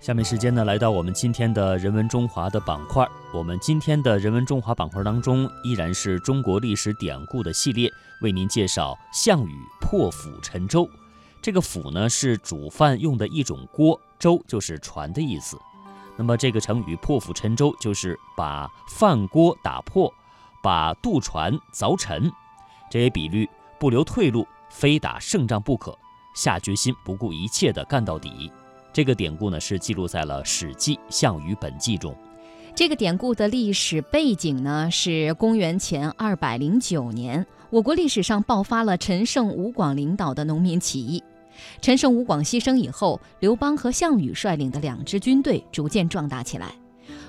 下面时间呢，来到我们今天的人文中华的板块。我们今天的人文中华板块当中，依然是中国历史典故的系列，为您介绍项羽破釜沉舟。这个釜呢，是煮饭用的一种锅，舟就是船的意思。那么这个成语“破釜沉舟”就是把饭锅打破，把渡船凿沉。这也比喻不留退路，非打胜仗不可，下决心不顾一切的干到底。这个典故呢，是记录在了《史记·项羽本纪》中。这个典故的历史背景呢，是公元前二百零九年，我国历史上爆发了陈胜吴广领导的农民起义。陈胜吴广牺牲以后，刘邦和项羽率领的两支军队逐渐壮大起来。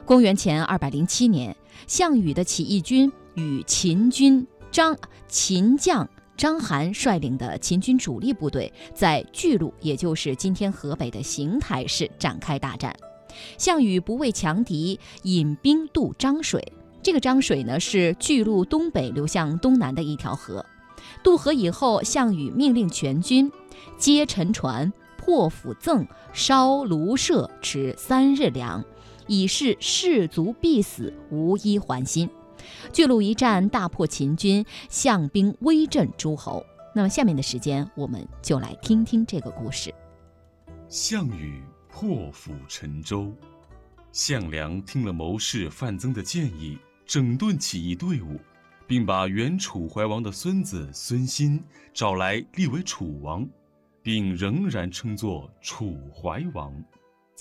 公元前二百零七年，项羽的起义军与秦军张秦将。章邯率领的秦军主力部队在巨鹿，也就是今天河北的邢台市展开大战。项羽不畏强敌，引兵渡漳水。这个漳水呢，是巨鹿东北流向东南的一条河。渡河以后，项羽命令全军皆沉船，破釜赠，烧庐舍，持三日粮，以示士卒必死，无一还心。巨鹿一战大破秦军，项兵威震诸侯。那么下面的时间，我们就来听听这个故事。项羽破釜沉舟。项梁听了谋士范增的建议，整顿起义队伍，并把原楚怀王的孙子孙欣找来立为楚王，并仍然称作楚怀王。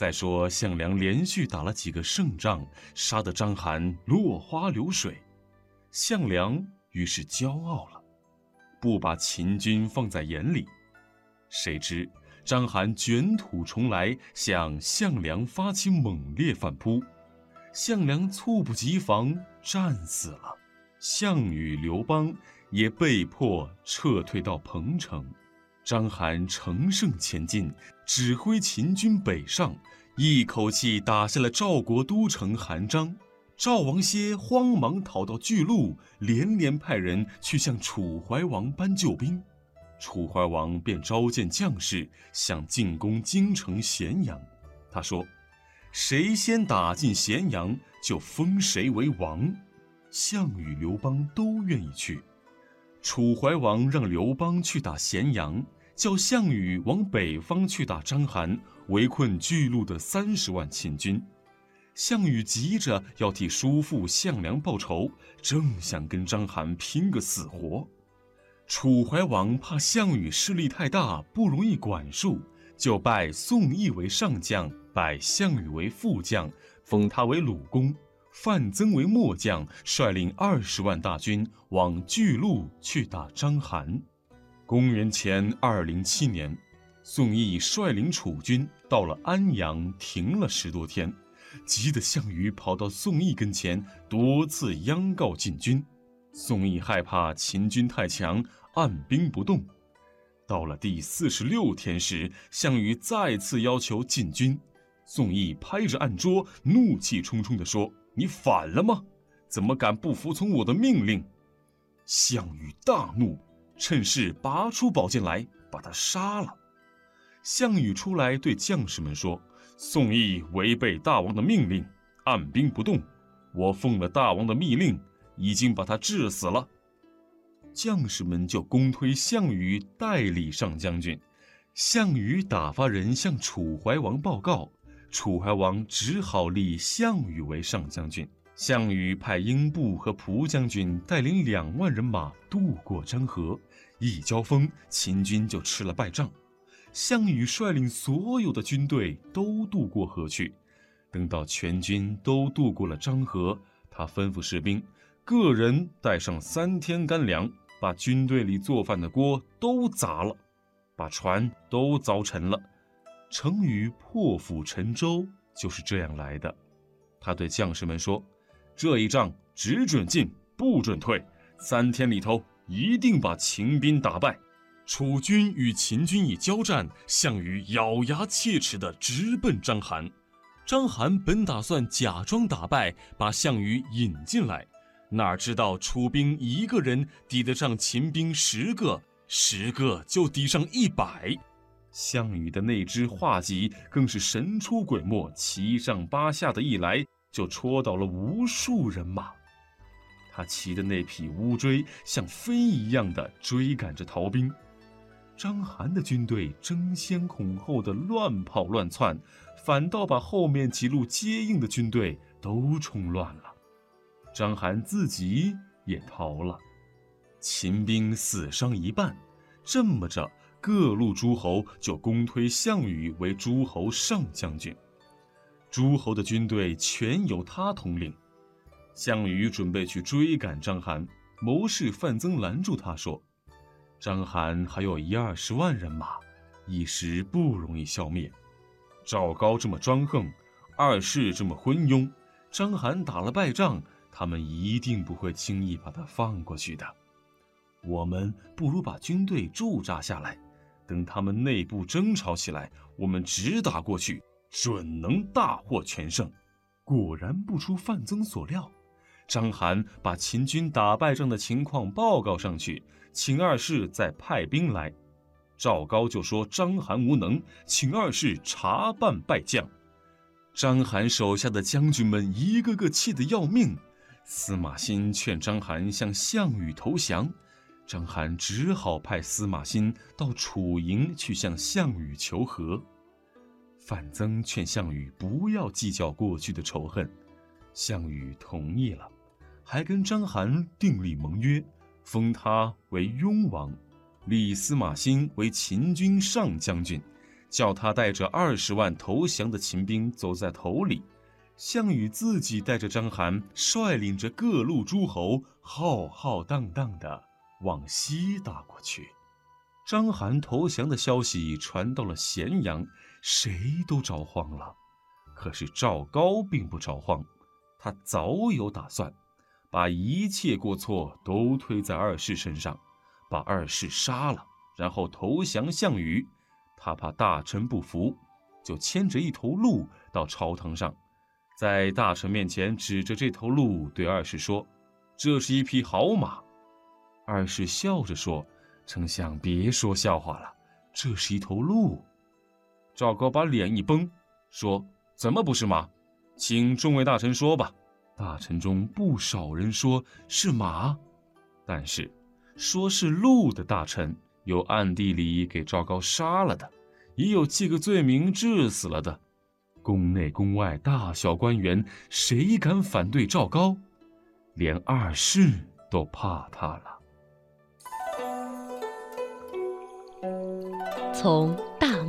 再说，项梁连续打了几个胜仗，杀得章邯落花流水。项梁于是骄傲了，不把秦军放在眼里。谁知章邯卷土重来，向项梁发起猛烈反扑，项梁猝不及防，战死了。项羽、刘邦也被迫撤退到彭城。章邯乘胜前进，指挥秦军北上，一口气打下了赵国都城韩章。赵王歇慌忙逃到巨鹿，连连派人去向楚怀王搬救兵。楚怀王便召见将士，想进攻京城咸阳。他说：“谁先打进咸阳，就封谁为王。”项羽、刘邦都愿意去。楚怀王让刘邦去打咸阳，叫项羽往北方去打章邯，围困巨鹿的三十万秦军。项羽急着要替叔父项梁报仇，正想跟章邯拼个死活。楚怀王怕项羽势力太大，不容易管束，就拜宋义为上将，拜项羽为副将，封他为鲁公，范增为末将，率领二十万大军往巨鹿去打章邯。公元前二零七年，宋义率领楚军到了安阳，停了十多天。急得项羽跑到宋义跟前，多次央告进军。宋义害怕秦军太强，按兵不动。到了第四十六天时，项羽再次要求进军。宋义拍着案桌，怒气冲冲地说：“你反了吗？怎么敢不服从我的命令？”项羽大怒，趁势拔出宝剑来，把他杀了。项羽出来对将士们说。宋义违背大王的命令，按兵不动。我奉了大王的密令，已经把他治死了。将士们就公推项羽代理上将军。项羽打发人向楚怀王报告，楚怀王只好立项羽为上将军。项羽派英布和蒲将军带领两万人马渡过漳河，一交锋，秦军就吃了败仗。项羽率领所有的军队都渡过河去，等到全军都渡过了漳河，他吩咐士兵，个人带上三天干粮，把军队里做饭的锅都砸了，把船都凿沉了。成语“破釜沉舟”就是这样来的。他对将士们说：“这一仗只准进，不准退，三天里头一定把秦兵打败。”楚军与秦军一交战，项羽咬牙切齿地直奔章邯。章邯本打算假装打败，把项羽引进来，哪知道楚兵一个人抵得上秦兵十个，十个就抵上一百。项羽的那支画戟更是神出鬼没，七上八下的一来就戳倒了无数人马。他骑的那匹乌骓像飞一样的追赶着逃兵，章邯的军队争先恐后的乱跑乱窜，反倒把后面几路接应的军队都冲乱了。章邯自己也逃了，秦兵死伤一半。这么着，各路诸侯就公推项羽为诸侯上将军，诸侯的军队全由他统领。项羽准备去追赶章邯，谋士范增拦住他说：“章邯还有一二十万人马，一时不容易消灭。赵高这么专横，二世这么昏庸，章邯打了败仗。”他们一定不会轻易把他放过去的。我们不如把军队驻扎下来，等他们内部争吵起来，我们直打过去，准能大获全胜。果然不出范增所料，章邯把秦军打败仗的情况报告上去，请二世再派兵来。赵高就说章邯无能，请二世查办败将。章邯手下的将军们一个个气得要命。司马欣劝章邯向项羽投降，章邯只好派司马欣到楚营去向项羽求和。范增劝项羽不要计较过去的仇恨，项羽同意了，还跟章邯订立盟约，封他为雍王，立司马欣为秦军上将军，叫他带着二十万投降的秦兵走在头里。项羽自己带着章邯，率领着各路诸侯，浩浩荡荡地往西打过去。章邯投降的消息传到了咸阳，谁都着慌了。可是赵高并不着慌，他早有打算，把一切过错都推在二世身上，把二世杀了，然后投降项羽。他怕大臣不服，就牵着一头鹿到朝堂上。在大臣面前指着这头鹿对二世说：“这是一匹好马。”二世笑着说：“丞相别说笑话了，这是一头鹿。”赵高把脸一绷，说：“怎么不是马？请众位大臣说吧。”大臣中不少人说是马，但是说是鹿的大臣有暗地里给赵高杀了的，也有记个罪名治死了的。宫内宫外，大小官员，谁敢反对赵高？连二世都怕他了。从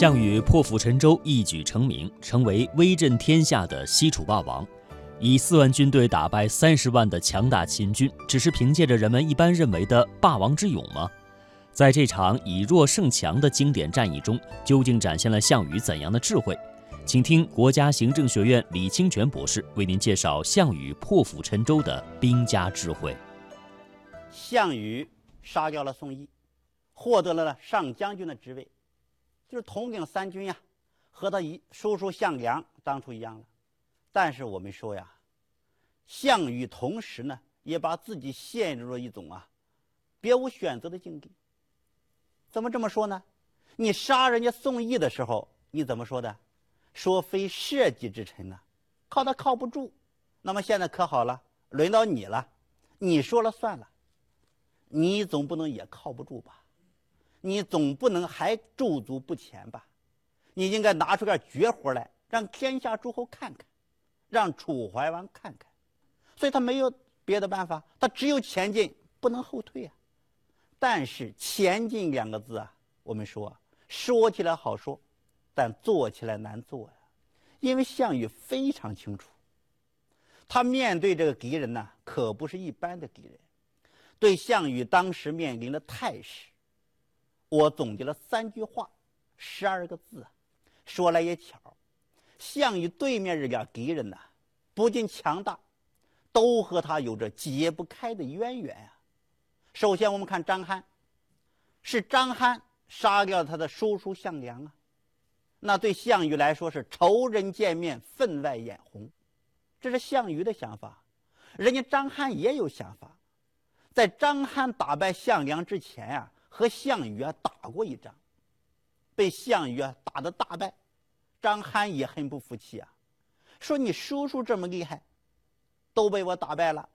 项羽破釜沉舟，一举成名，成为威震天下的西楚霸王。以四万军队打败三十万的强大秦军，只是凭借着人们一般认为的霸王之勇吗？在这场以弱胜强的经典战役中，究竟展现了项羽怎样的智慧？请听国家行政学院李清泉博士为您介绍项羽破釜沉舟的兵家智慧。项羽杀掉了宋义，获得了上将军的职位，就是统领三军呀，和他一叔叔项梁当初一样了。但是我们说呀，项羽同时呢，也把自己陷入了一种啊，别无选择的境地。怎么这么说呢？你杀人家宋义的时候，你怎么说的？说非社稷之臣呢，靠他靠不住。那么现在可好了，轮到你了，你说了算了。你总不能也靠不住吧？你总不能还驻足不前吧？你应该拿出点绝活来，让天下诸侯看看，让楚怀王看看。所以他没有别的办法，他只有前进，不能后退啊。但是“前进”两个字啊，我们说说起来好说，但做起来难做呀。因为项羽非常清楚，他面对这个敌人呢，可不是一般的敌人。对项羽当时面临的态势，我总结了三句话，十二个字。说来也巧，项羽对面这俩敌人呐，不仅强大，都和他有着解不开的渊源啊。首先，我们看张邯，是张邯杀掉他的叔叔项梁啊。那对项羽来说是仇人见面，分外眼红。这是项羽的想法，人家张邯也有想法。在张邯打败项梁之前啊，和项羽啊打过一仗，被项羽啊打得大败。张邯也很不服气啊，说：“你叔叔这么厉害，都被我打败了。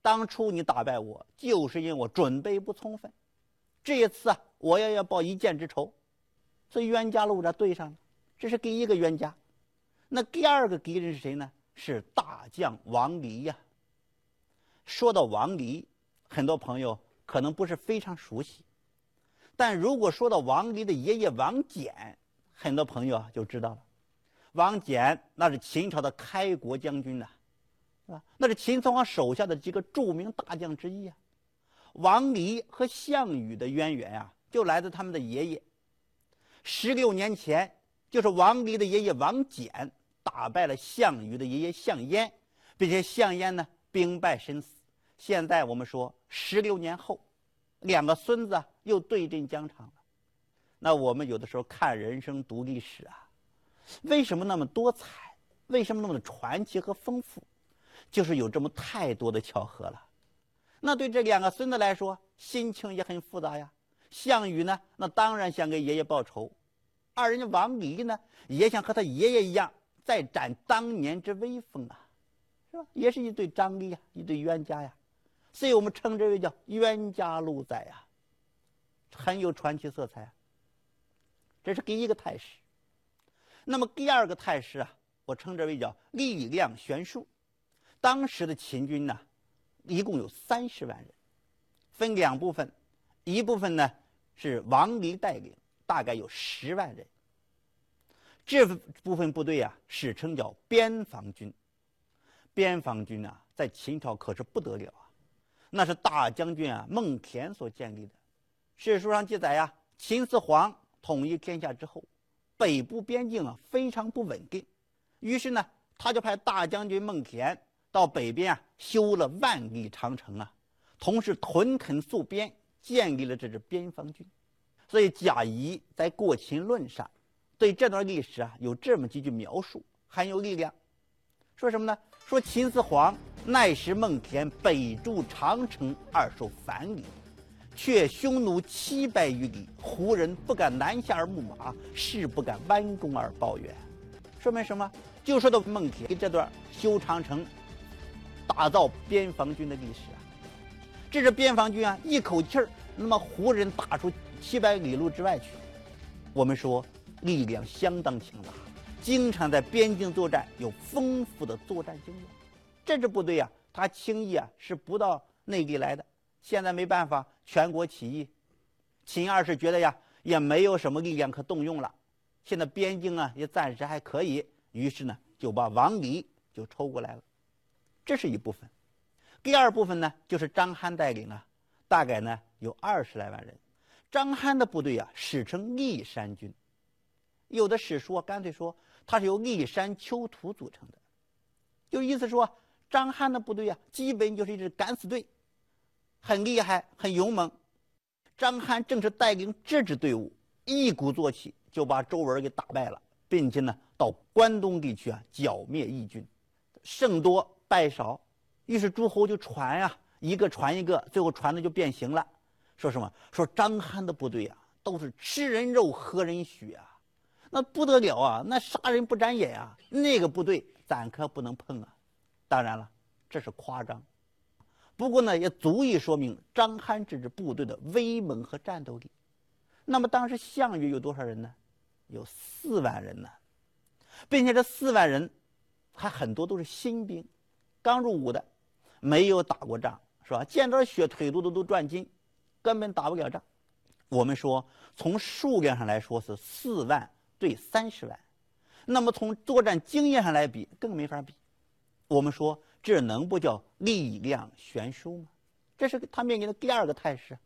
当初你打败我，就是因为我准备不充分。这一次啊，我也要报一箭之仇。”所以冤家路这对上了，这是第一个冤家。那第二个敌人是谁呢？是大将王离呀。说到王离，很多朋友可能不是非常熟悉，但如果说到王离的爷爷王翦，很多朋友啊就知道了。王翦那是秦朝的开国将军呐，啊？那是秦始皇手下的几个著名大将之一啊。王离和项羽的渊源啊，就来自他们的爷爷。十六年前，就是王离的爷爷王翦打败了项羽的爷爷项燕，并且项燕呢兵败身死。现在我们说，十六年后，两个孙子又对阵疆场了。那我们有的时候看人生、读历史啊，为什么那么多彩？为什么那么传奇和丰富？就是有这么太多的巧合了。那对这两个孙子来说，心情也很复杂呀。项羽呢，那当然想给爷爷报仇；二人家王离呢，也想和他爷爷一样，再展当年之威风啊，是吧？也是一对张力呀，一对冤家呀，所以我们称之为叫冤家路窄呀，很有传奇色彩。这是第一个态势。那么第二个态势啊，我称之为叫力量悬殊。当时的秦军呢，一共有三十万人，分两部分，一部分呢。是王离带领，大概有十万人。这部分部队啊，史称叫边防军。边防军啊，在秦朝可是不得了，那是大将军啊孟恬所建立的。史书上记载呀，秦始皇统一天下之后，北部边境啊非常不稳定，于是呢，他就派大将军孟恬到北边啊修了万里长城啊，同时屯垦戍边。建立了这支边防军，所以贾谊在《过秦论》上对这段历史啊有这么几句描述，很有力量。说什么呢？说秦始皇奈时孟恬北筑长城而守樊里，却匈奴七百余里，胡人不敢南下而牧马，士不敢弯弓而抱怨。说明什么？就说到孟恬这段修长城、打造边防军的历史啊。这支边防军啊，一口气儿，那么胡人打出七百里路之外去，我们说力量相当强大，经常在边境作战，有丰富的作战经验。这支部队啊，他轻易啊是不到内地来的。现在没办法，全国起义，秦二世觉得呀，也没有什么力量可动用了。现在边境啊也暂时还可以，于是呢就把王离就抽过来了，这是一部分。第二部分呢，就是张邯带领啊，大概呢有二十来万人。张邯的部队啊，史称骊山军。有的史书干脆说，它是由骊山丘徒组成的，就意思说，张邯的部队啊，基本就是一支敢死队，很厉害，很勇猛。张邯正是带领这支队伍，一鼓作气就把周文给打败了，并且呢，到关东地区啊，剿灭义军，胜多败少。于是诸侯就传呀，一个传一个，最后传的就变形了。说什么？说张翰的部队啊，都是吃人肉喝人血啊，那不得了啊，那杀人不眨眼啊，那个部队咱可不能碰啊。当然了，这是夸张，不过呢，也足以说明张邯这支部队的威猛和战斗力。那么当时项羽有多少人呢？有四万人呢，并且这四万人还很多都是新兵，刚入伍的。没有打过仗，是吧？见着血腿肚子都转筋，根本打不了仗。我们说，从数量上来说是四万对三十万，那么从作战经验上来比，更没法比。我们说，这能不叫力量悬殊吗？这是他面临的第二个态势。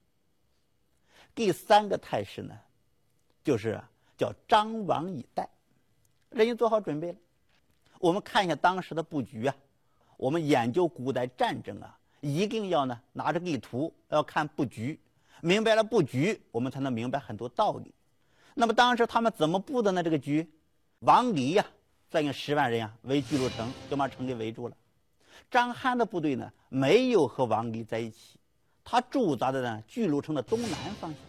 第三个态势呢，就是叫张王以待，人家做好准备了。我们看一下当时的布局啊，我们研究古代战争啊，一定要呢拿着地图，要看布局，明白了布局，我们才能明白很多道理。那么当时他们怎么布的呢？这个局，王离呀，率领十万人呀围巨鹿城，就把城给围住了。张邯的部队呢，没有和王离在一起。他驻扎的呢，巨鹿城的东南方向，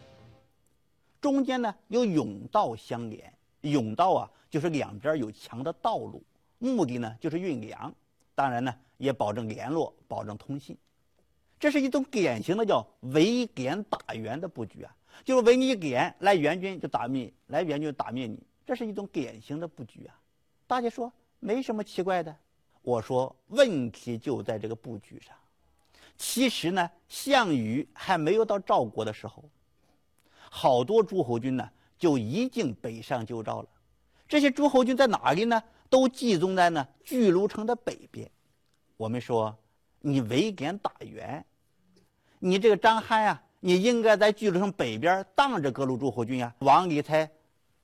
中间呢有甬道相连。甬道啊，就是两边有墙的道路，目的呢就是运粮，当然呢也保证联络，保证通信。这是一种典型的叫围点打援的布局啊，就是围你一点，来援军就打灭，来援军打灭你，这是一种典型的布局啊。大家说没什么奇怪的，我说问题就在这个布局上。其实呢，项羽还没有到赵国的时候，好多诸侯军呢就已经北上救赵了。这些诸侯军在哪里呢？都集中在呢巨鹿城的北边。我们说，你围点打援，你这个张邯呀，你应该在巨鹿城北边挡着各路诸侯军呀，往里才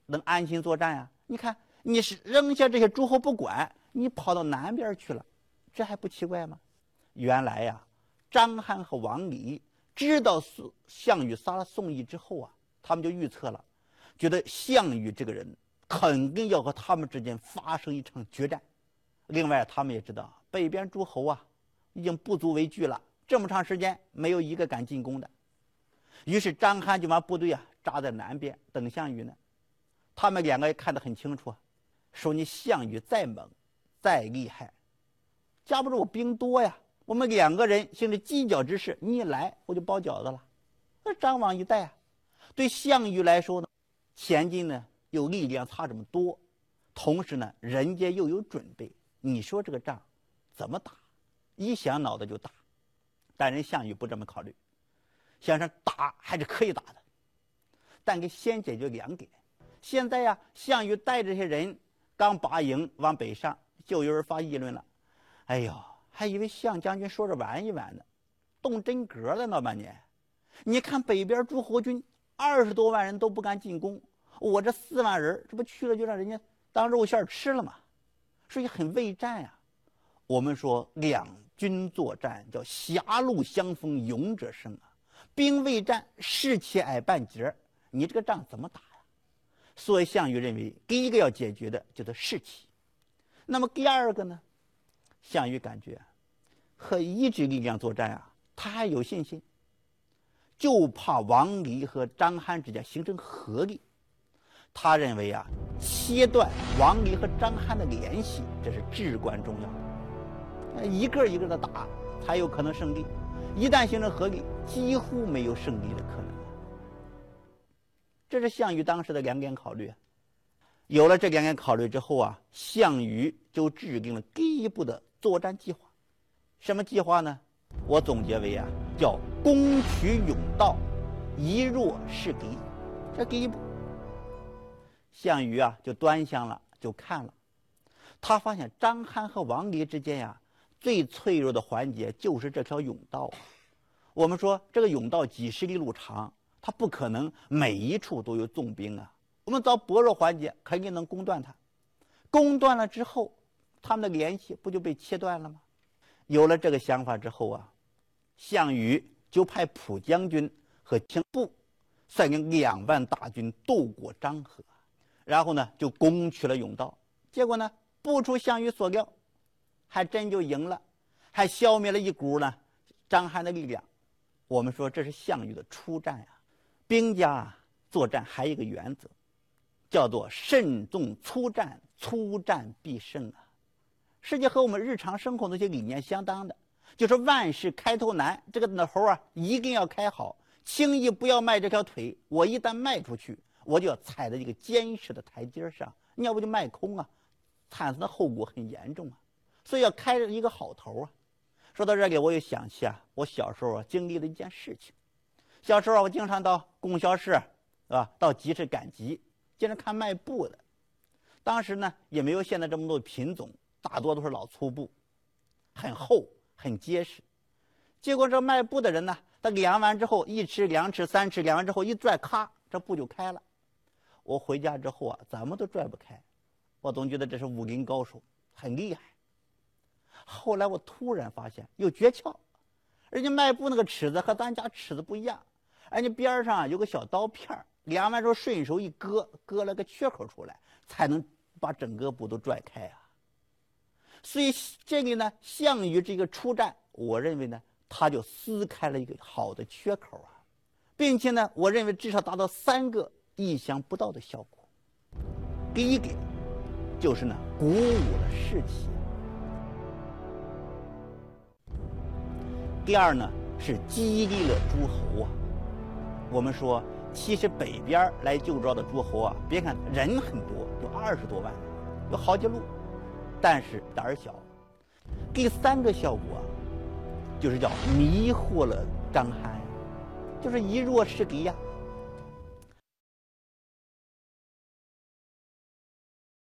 能安心作战呀。你看，你是扔下这些诸侯不管，你跑到南边去了，这还不奇怪吗？原来呀。张邯和王离知道宋项羽杀了宋义之后啊，他们就预测了，觉得项羽这个人肯定要和他们之间发生一场决战。另外，他们也知道北边诸侯啊已经不足为惧了，这么长时间没有一个敢进攻的。于是张邯就把部队啊扎在南边等项羽呢。他们两个也看得很清楚，说你项羽再猛再厉害，架不住我兵多呀。我们两个人行着犄角之势，你一来我就包饺子了。那张王一带啊，对项羽来说呢，前进呢又力量差这么多，同时呢人家又有准备，你说这个仗怎么打？一想脑子就打。但人项羽不这么考虑，想着打还是可以打的，但给先解决两点。现在呀，项羽带这些人刚拔营往北上，就有人发议论了：“哎呦！”还以为项将军说着玩一玩呢，动真格了闹半年。你看北边诸侯军二十多万人都不敢进攻，我这四万人这不去了就让人家当肉馅吃了吗？所以很畏战呀。我们说两军作战叫狭路相逢勇者胜啊，兵未战士气矮半截你这个仗怎么打？所以项羽认为第一个要解决的就是士气，那么第二个呢？项羽感觉和一支力量作战啊，他还有信心，就怕王离和张邯之间形成合力。他认为啊，切断王离和张邯的联系，这是至关重要的。一个一个的打才有可能胜利，一旦形成合力，几乎没有胜利的可能。这是项羽当时的两点考虑。有了这两点考虑之后啊，项羽就制定了第一步的。作战计划，什么计划呢？我总结为啊，叫攻取甬道，以弱示敌。这第一步，项羽啊就端详了，就看了，他发现张邯和王离之间呀，最脆弱的环节就是这条甬道。我们说这个甬道几十里路长，他不可能每一处都有重兵啊。我们找薄弱环节，肯定能攻断他。攻断了之后。他们的联系不就被切断了吗？有了这个想法之后啊，项羽就派蒲将军和秦布率领两万大军渡过漳河，然后呢就攻取了甬道。结果呢不出项羽所料，还真就赢了，还消灭了一股呢张邯的力量。我们说这是项羽的出战呀。兵家作战还有一个原则，叫做慎重出战，出战必胜啊。实际和我们日常生活那些理念相当的，就是万事开头难，这个那头啊一定要开好，轻易不要迈这条腿。我一旦迈出去，我就要踩在一个坚实的台阶上，你要不就迈空啊，产生的后果很严重啊。所以要开一个好头啊。说到这里，我又想起啊，我小时候啊经历了一件事情。小时候啊，我经常到供销社，是吧？到集市赶集，经常看卖布的。当时呢，也没有现在这么多品种。大多都是老粗布，很厚很结实。结果这卖布的人呢，他量完之后，一尺、两尺、三尺，量完之后一拽，咔，这布就开了。我回家之后啊，怎么都拽不开，我总觉得这是武林高手，很厉害。后来我突然发现有诀窍，人家卖布那个尺子和咱家尺子不一样，哎，你边上有个小刀片儿，量完之后顺手一割，割了个缺口出来，才能把整个布都拽开啊。所以这个呢，项羽这个出战，我认为呢，他就撕开了一个好的缺口啊，并且呢，我认为至少达到三个意想不到的效果。第一个就是呢，鼓舞了士气。第二呢，是激励了诸侯啊。我们说，其实北边来救赵的诸侯啊，别看人很多，有二十多万，有好几路，但是胆儿小。第三个效果，就是叫迷惑了章邯，就是以弱势敌呀。